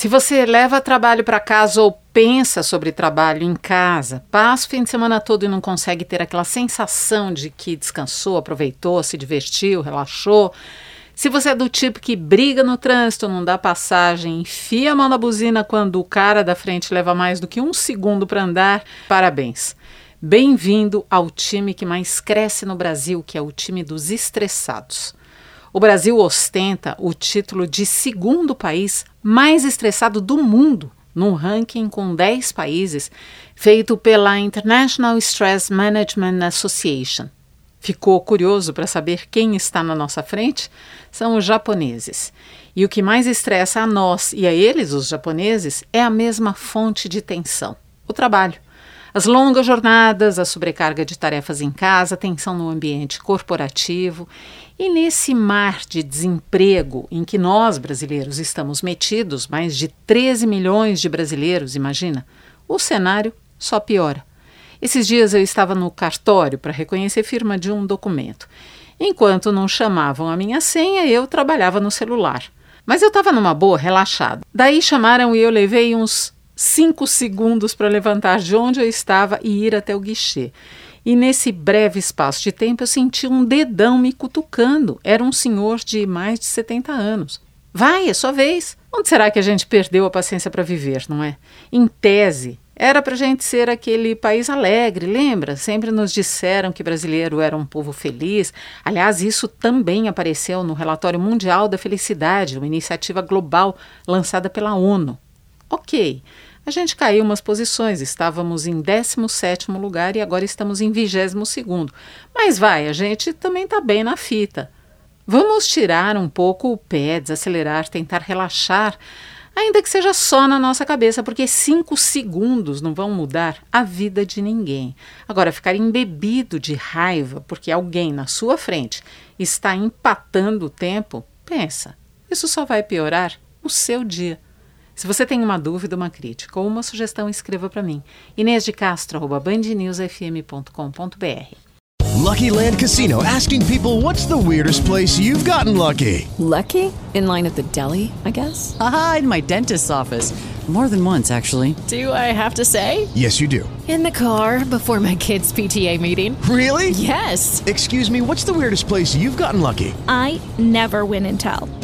Se você leva trabalho para casa ou pensa sobre trabalho em casa, passa o fim de semana todo e não consegue ter aquela sensação de que descansou, aproveitou, se divertiu, relaxou. Se você é do tipo que briga no trânsito, não dá passagem, enfia a mão na buzina quando o cara da frente leva mais do que um segundo para andar, parabéns. Bem-vindo ao time que mais cresce no Brasil, que é o time dos estressados. O Brasil ostenta o título de segundo país mais estressado do mundo, num ranking com 10 países, feito pela International Stress Management Association. Ficou curioso para saber quem está na nossa frente? São os japoneses. E o que mais estressa a nós e a eles, os japoneses, é a mesma fonte de tensão: o trabalho. As longas jornadas, a sobrecarga de tarefas em casa, tensão no ambiente corporativo. E nesse mar de desemprego em que nós, brasileiros, estamos metidos, mais de 13 milhões de brasileiros, imagina, o cenário só piora. Esses dias eu estava no cartório para reconhecer firma de um documento. Enquanto não chamavam a minha senha, eu trabalhava no celular. Mas eu estava numa boa, relaxada. Daí chamaram e eu levei uns cinco segundos para levantar de onde eu estava e ir até o guichê. E nesse breve espaço de tempo eu senti um dedão me cutucando. Era um senhor de mais de 70 anos. Vai, é sua vez. Onde será que a gente perdeu a paciência para viver, não é? Em tese, era para gente ser aquele país alegre, lembra? Sempre nos disseram que brasileiro era um povo feliz. Aliás, isso também apareceu no Relatório Mundial da Felicidade, uma iniciativa global lançada pela ONU. Ok, a gente caiu umas posições, estávamos em 17º lugar e agora estamos em 22º. Mas vai, a gente também está bem na fita. Vamos tirar um pouco o pé, desacelerar, tentar relaxar, ainda que seja só na nossa cabeça, porque cinco segundos não vão mudar a vida de ninguém. Agora, ficar embebido de raiva porque alguém na sua frente está empatando o tempo, pensa, isso só vai piorar o seu dia. Se você tem uma dúvida, uma crítica ou uma sugestão, escreva para mim. Inês de Castro, bandnewsfm.com.br. Lucky Land Casino asking people what's the weirdest place you've gotten lucky? Lucky? In line at the deli, I guess? Aha, in my dentist's office. More than once, actually. Do I have to say? Yes, you do. In the car before my kids' PTA meeting. Really? Yes. Excuse me, what's the weirdest place you've gotten lucky? I never win and tell.